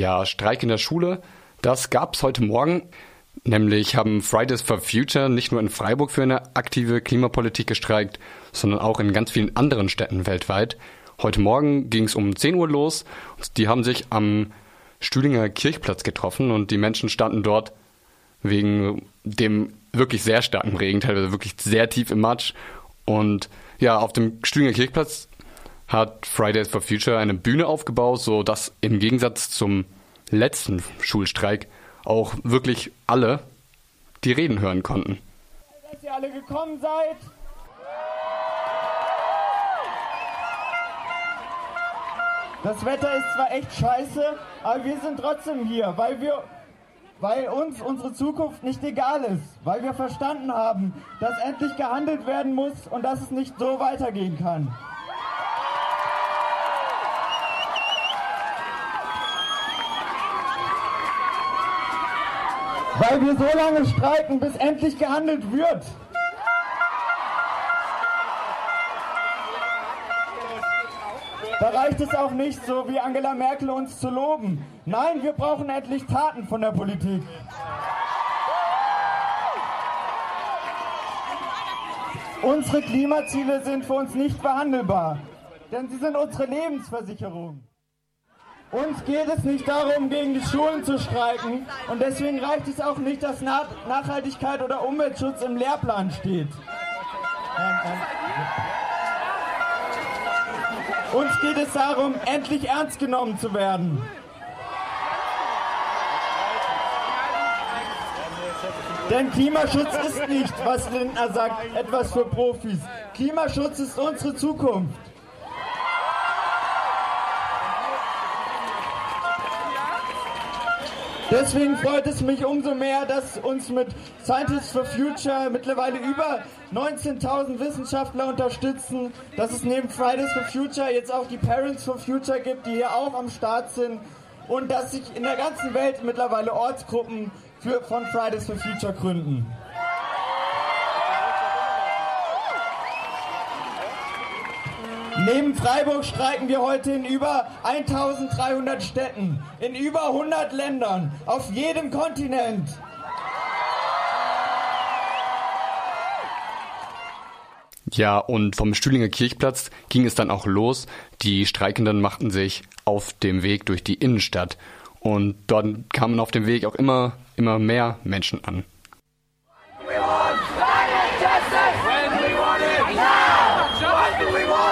Ja, Streik in der Schule, das gab es heute Morgen. Nämlich haben Fridays for Future nicht nur in Freiburg für eine aktive Klimapolitik gestreikt, sondern auch in ganz vielen anderen Städten weltweit. Heute Morgen ging es um 10 Uhr los. Die haben sich am Stühlinger Kirchplatz getroffen und die Menschen standen dort wegen dem wirklich sehr starken Regen, teilweise wirklich sehr tief im Matsch. Und ja, auf dem Stühlinger Kirchplatz hat Fridays for Future eine Bühne aufgebaut, so dass im Gegensatz zum letzten Schulstreik auch wirklich alle die Reden hören konnten. Dass ihr alle gekommen seid. Das Wetter ist zwar echt scheiße, aber wir sind trotzdem hier, weil wir weil uns unsere Zukunft nicht egal ist, weil wir verstanden haben, dass endlich gehandelt werden muss und dass es nicht so weitergehen kann. Weil wir so lange streiken, bis endlich gehandelt wird. Da reicht es auch nicht, so wie Angela Merkel uns zu loben. Nein, wir brauchen endlich Taten von der Politik. Unsere Klimaziele sind für uns nicht verhandelbar, denn sie sind unsere Lebensversicherung. Uns geht es nicht darum, gegen die Schulen zu streiken und deswegen reicht es auch nicht, dass Nachhaltigkeit oder Umweltschutz im Lehrplan steht. Uns geht es darum, endlich ernst genommen zu werden. Denn Klimaschutz ist nicht, was Lindner sagt, etwas für Profis. Klimaschutz ist unsere Zukunft. Deswegen freut es mich umso mehr, dass uns mit Scientists for Future mittlerweile über 19.000 Wissenschaftler unterstützen, dass es neben Fridays for Future jetzt auch die Parents for Future gibt, die hier auch am Start sind und dass sich in der ganzen Welt mittlerweile Ortsgruppen für, von Fridays for Future gründen. Neben Freiburg streiken wir heute in über 1300 Städten, in über 100 Ländern, auf jedem Kontinent. Ja, und vom Stühlinger Kirchplatz ging es dann auch los. Die Streikenden machten sich auf dem Weg durch die Innenstadt. Und dort kamen auf dem Weg auch immer, immer mehr Menschen an. When do we want it? Now! What do we want?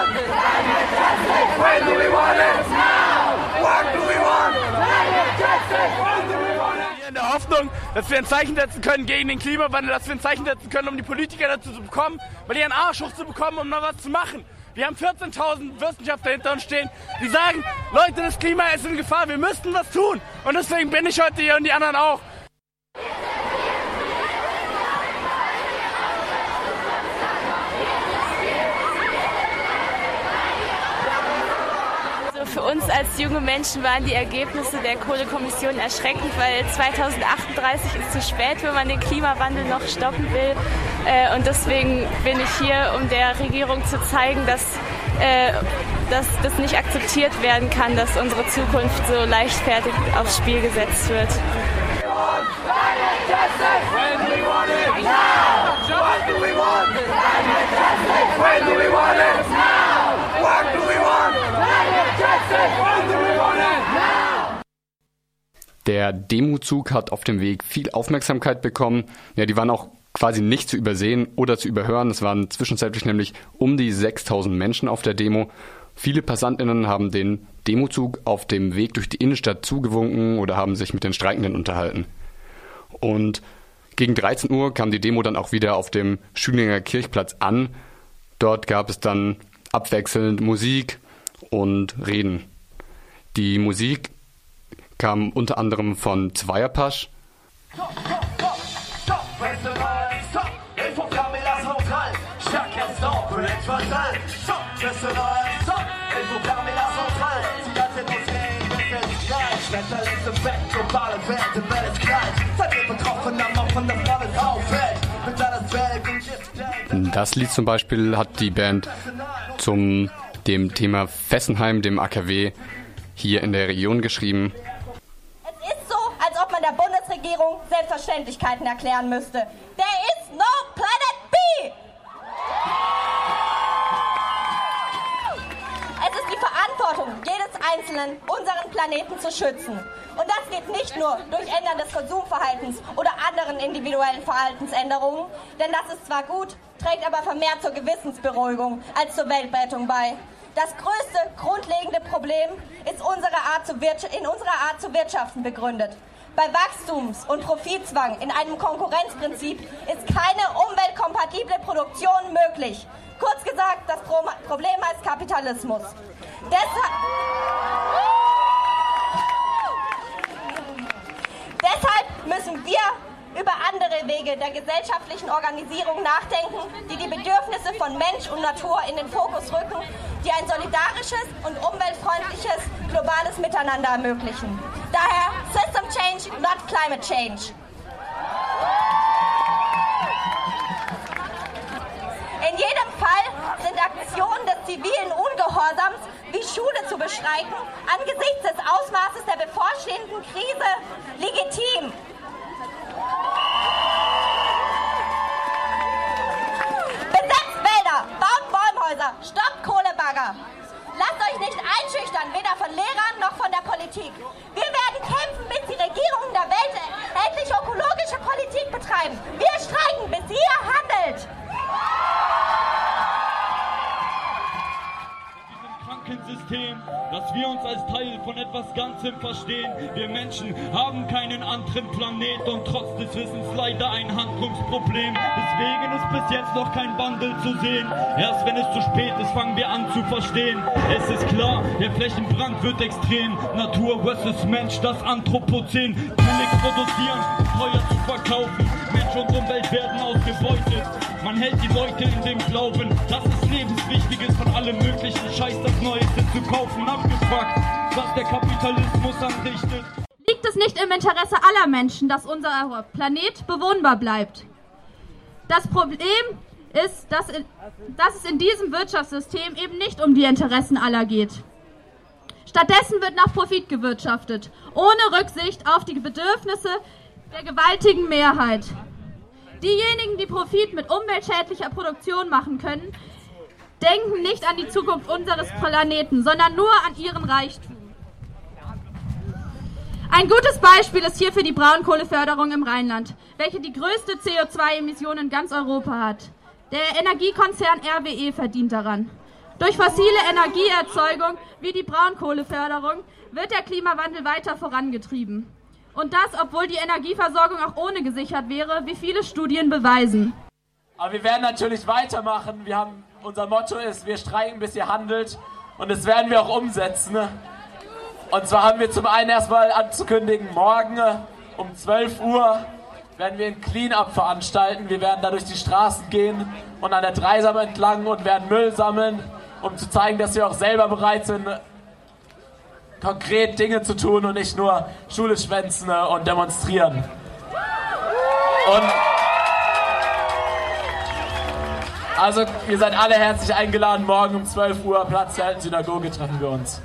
In der Hoffnung, dass wir ein Zeichen setzen können gegen den Klimawandel, dass wir ein Zeichen setzen können, um die Politiker dazu zu bekommen, mal ihren Arsch hochzubekommen, um noch was zu machen. Wir haben 14.000 Wissenschaftler hinter uns stehen, die sagen, Leute, das Klima ist in Gefahr, wir müssten was tun. Und deswegen bin ich heute hier und die anderen auch. für uns als junge Menschen waren die Ergebnisse der Kohlekommission erschreckend, weil 2038 ist zu spät, wenn man den Klimawandel noch stoppen will. Äh, und deswegen bin ich hier, um der Regierung zu zeigen, dass, äh, dass das nicht akzeptiert werden kann, dass unsere Zukunft so leichtfertig aufs Spiel gesetzt wird. When do we want it? Der Demozug hat auf dem Weg viel Aufmerksamkeit bekommen. Ja, die waren auch quasi nicht zu übersehen oder zu überhören. Es waren zwischenzeitlich nämlich um die 6000 Menschen auf der Demo. Viele Passantinnen haben den Demozug auf dem Weg durch die Innenstadt zugewunken oder haben sich mit den Streikenden unterhalten. Und gegen 13 Uhr kam die Demo dann auch wieder auf dem Schülinger Kirchplatz an. Dort gab es dann abwechselnd Musik, und Reden. Die Musik kam unter anderem von Zweierpasch. Das Lied zum Beispiel hat die Band zum dem Thema Fessenheim, dem AKW, hier in der Region geschrieben. Bundesregierung Selbstverständlichkeiten erklären müsste. There is no Planet B! Es ist die Verantwortung jedes Einzelnen, unseren Planeten zu schützen. Und das geht nicht nur durch Ändern des Konsumverhaltens oder anderen individuellen Verhaltensänderungen, denn das ist zwar gut, trägt aber vermehrt zur Gewissensberuhigung als zur Weltrettung bei. Das größte grundlegende Problem ist unsere Art zu in unserer Art zu wirtschaften begründet. Bei Wachstums- und Profitzwang in einem Konkurrenzprinzip ist keine umweltkompatible Produktion möglich. Kurz gesagt, das Problem heißt Kapitalismus. Deshalb, deshalb müssen wir über andere Wege der gesellschaftlichen Organisierung nachdenken, die die Bedürfnisse von Mensch und Natur in den Fokus rücken, die ein solidarisches und umweltfreundliches globales Miteinander ermöglichen. Daher System Change, not Climate Change. In jedem Fall sind Aktionen des zivilen Ungehorsams wie Schule zu bestreiken angesichts des Ausmaßes der bevorstehenden Krise legitim. Bäumhäuser, stoppt Kohlebagger. Lasst euch nicht einschüchtern, weder von Lehrern noch von der Politik. Wir werden kämpfen, bis die Regierungen der Welt wir uns als Teil von etwas Ganzem verstehen. Wir Menschen haben keinen anderen Planet und trotz des Wissens leider ein Handlungsproblem. Deswegen ist bis jetzt noch kein Wandel zu sehen. Erst wenn es zu spät ist, fangen wir an zu verstehen. Es ist klar, der Flächenbrand wird extrem. Natur versus Mensch, das Anthropozän. Billig produzieren, teuer zu verkaufen. Mensch und Umwelt werden ausgebeutet. Man hält die Leute in dem Glauben, dass es lebenswichtig ist, von allem möglichen Scheiß das Neueste zu kaufen. Abgefuckt, was der Kapitalismus anrichtet. Liegt es nicht im Interesse aller Menschen, dass unser Planet bewohnbar bleibt? Das Problem ist, dass, in, dass es in diesem Wirtschaftssystem eben nicht um die Interessen aller geht. Stattdessen wird nach Profit gewirtschaftet, ohne Rücksicht auf die Bedürfnisse der gewaltigen Mehrheit. Diejenigen, die Profit mit umweltschädlicher Produktion machen können, denken nicht an die Zukunft unseres Planeten, sondern nur an ihren Reichtum. Ein gutes Beispiel ist hierfür die Braunkohleförderung im Rheinland, welche die größte CO2-Emission in ganz Europa hat. Der Energiekonzern RWE verdient daran. Durch fossile Energieerzeugung wie die Braunkohleförderung wird der Klimawandel weiter vorangetrieben. Und das, obwohl die Energieversorgung auch ohne gesichert wäre, wie viele Studien beweisen. Aber wir werden natürlich weitermachen. Wir haben, unser Motto ist, wir streiken, bis ihr handelt. Und das werden wir auch umsetzen. Und zwar haben wir zum einen erstmal anzukündigen, morgen um 12 Uhr werden wir ein Clean-up veranstalten. Wir werden da durch die Straßen gehen und an der Dreisam entlang und werden Müll sammeln, um zu zeigen, dass wir auch selber bereit sind, konkret Dinge zu tun und nicht nur Schule schwänzen und demonstrieren. Und also, ihr seid alle herzlich eingeladen. Morgen um 12 Uhr, Platz der alten Synagoge, treffen wir uns.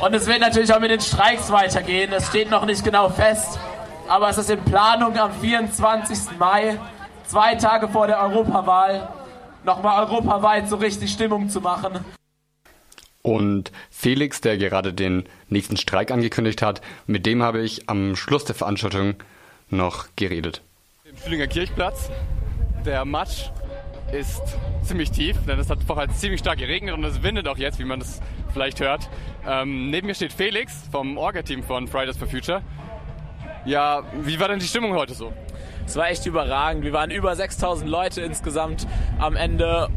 Und es wird natürlich auch mit den Streiks weitergehen. Es steht noch nicht genau fest, aber es ist in Planung am 24. Mai, zwei Tage vor der Europawahl, nochmal europaweit so richtig Stimmung zu machen. Und Felix, der gerade den nächsten Streik angekündigt hat, mit dem habe ich am Schluss der Veranstaltung noch geredet. Im Stühlinger Kirchplatz. Der Matsch ist ziemlich tief, denn es hat vorher ziemlich stark geregnet und es windet auch jetzt, wie man das vielleicht hört. Ähm, neben mir steht Felix vom Orga-Team von Fridays for Future. Ja, wie war denn die Stimmung heute so? Es war echt überragend. Wir waren über 6000 Leute insgesamt am Ende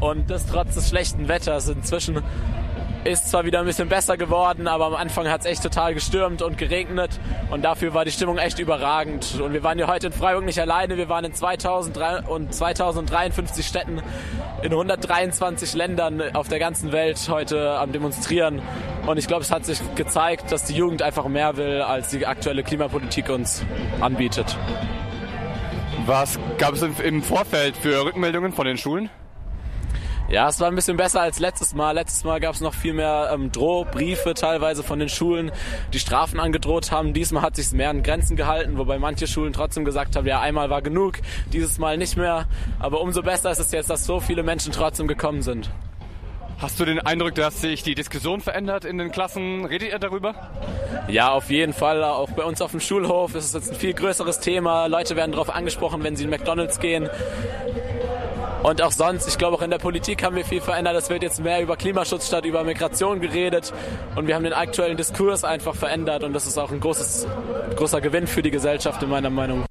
und das trotz des schlechten Wetters. Inzwischen ist zwar wieder ein bisschen besser geworden, aber am Anfang hat es echt total gestürmt und geregnet und dafür war die Stimmung echt überragend. Und wir waren ja heute in Freiburg nicht alleine, wir waren in 2003 und 2053 Städten in 123 Ländern auf der ganzen Welt heute am Demonstrieren. Und ich glaube, es hat sich gezeigt, dass die Jugend einfach mehr will, als die aktuelle Klimapolitik uns anbietet. Was gab es im Vorfeld für Rückmeldungen von den Schulen? Ja, es war ein bisschen besser als letztes Mal. Letztes Mal gab es noch viel mehr ähm, Drohbriefe teilweise von den Schulen, die Strafen angedroht haben. Diesmal hat sich mehr an Grenzen gehalten, wobei manche Schulen trotzdem gesagt haben, ja, einmal war genug, dieses Mal nicht mehr. Aber umso besser ist es jetzt, dass so viele Menschen trotzdem gekommen sind. Hast du den Eindruck, dass sich die Diskussion verändert in den Klassen? Redet ihr darüber? Ja, auf jeden Fall. Auch bei uns auf dem Schulhof ist es jetzt ein viel größeres Thema. Leute werden darauf angesprochen, wenn sie in McDonalds gehen. Und auch sonst, ich glaube auch in der Politik haben wir viel verändert. Es wird jetzt mehr über Klimaschutz statt über Migration geredet. Und wir haben den aktuellen Diskurs einfach verändert. Und das ist auch ein großes, großer Gewinn für die Gesellschaft in meiner Meinung.